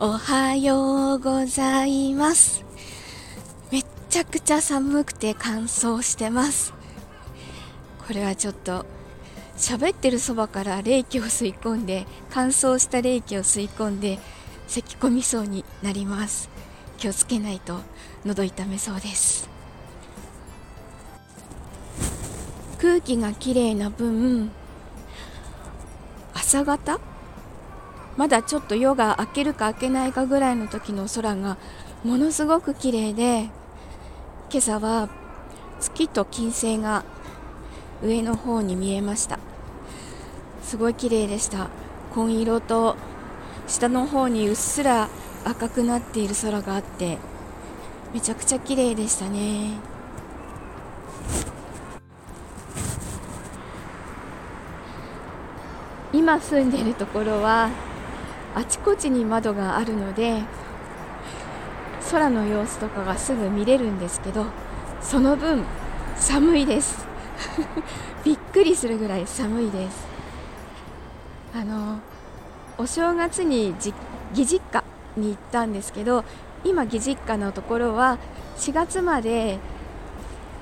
おはようございます。めっちゃくちゃ寒くて乾燥してます。これはちょっと喋ってるそばから冷気を吸い込んで乾燥した冷気を吸い込んで咳き込みそうになります。気をつけないと喉痛めそうです。空気がきれいな分朝方？まだちょっと夜が明けるか明けないかぐらいの時の空がものすごく綺麗で今朝は月と金星が上の方に見えました。すごい綺麗でした。紺色と下の方にうっすら赤くなっている空があってめちゃくちゃ綺麗でしたね。今住んでるところはあちこちに窓があるので空の様子とかがすぐ見れるんですけどその分寒いです。びっくりするぐらい寒いです。あのお正月に義実家に行ったんですけど今義実家のところは4月まで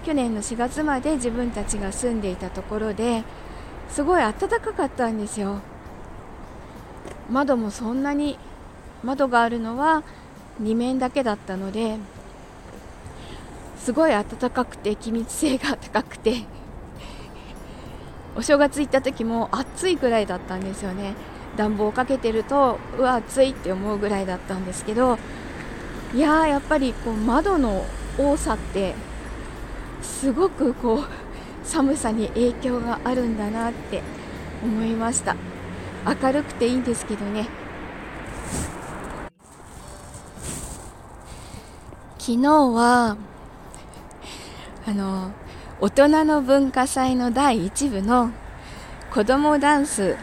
去年の4月まで自分たちが住んでいたところですごい暖かかったんですよ。窓もそんなに窓があるのは2面だけだったのですごい暖かくて気密性が高くて お正月行った時も暑いぐらいだったんですよね。暖房をかけてるとうわ暑いって思うぐらいだったんですけどいやーやっぱりこう窓の多さってすごくこう寒さに影響があるんだなって思いました。明るくていいんですけどね。昨日はあの大人の文化祭の第1部の子供ダンス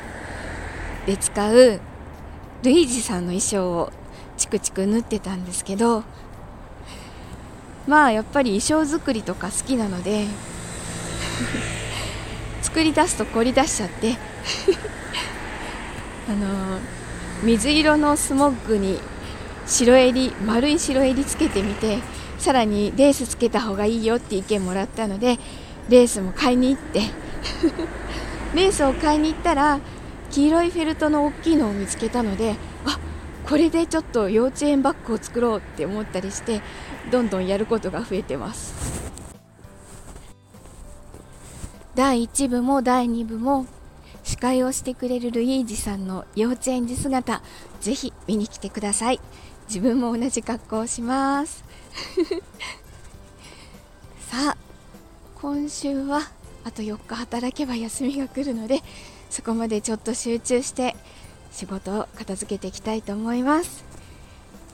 で使うルイージさんの衣装をチクチク縫ってたんですけどまあやっぱり衣装作りとか好きなので 作り出すと凝り出しちゃって。あの水色のスモッグに白襟丸い白襟つけてみてさらにレースつけた方がいいよって意見もらったのでレースも買いに行って レースを買いに行ったら黄色いフェルトの大きいのを見つけたのであこれでちょっと幼稚園バッグを作ろうって思ったりしてどんどんやることが増えてます。第1部も第2部も司会をしてくれるルイージさんの幼稚園児姿ぜひ見に来てください。自分も同じ格好をします。さあ今週はあと4日働けば休みが来るのでそこまでちょっと集中して仕事を片付けていきたいと思います。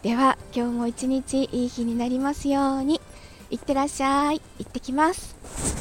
では今日も一日いい日になりますように。いってらっしゃい。行ってきます。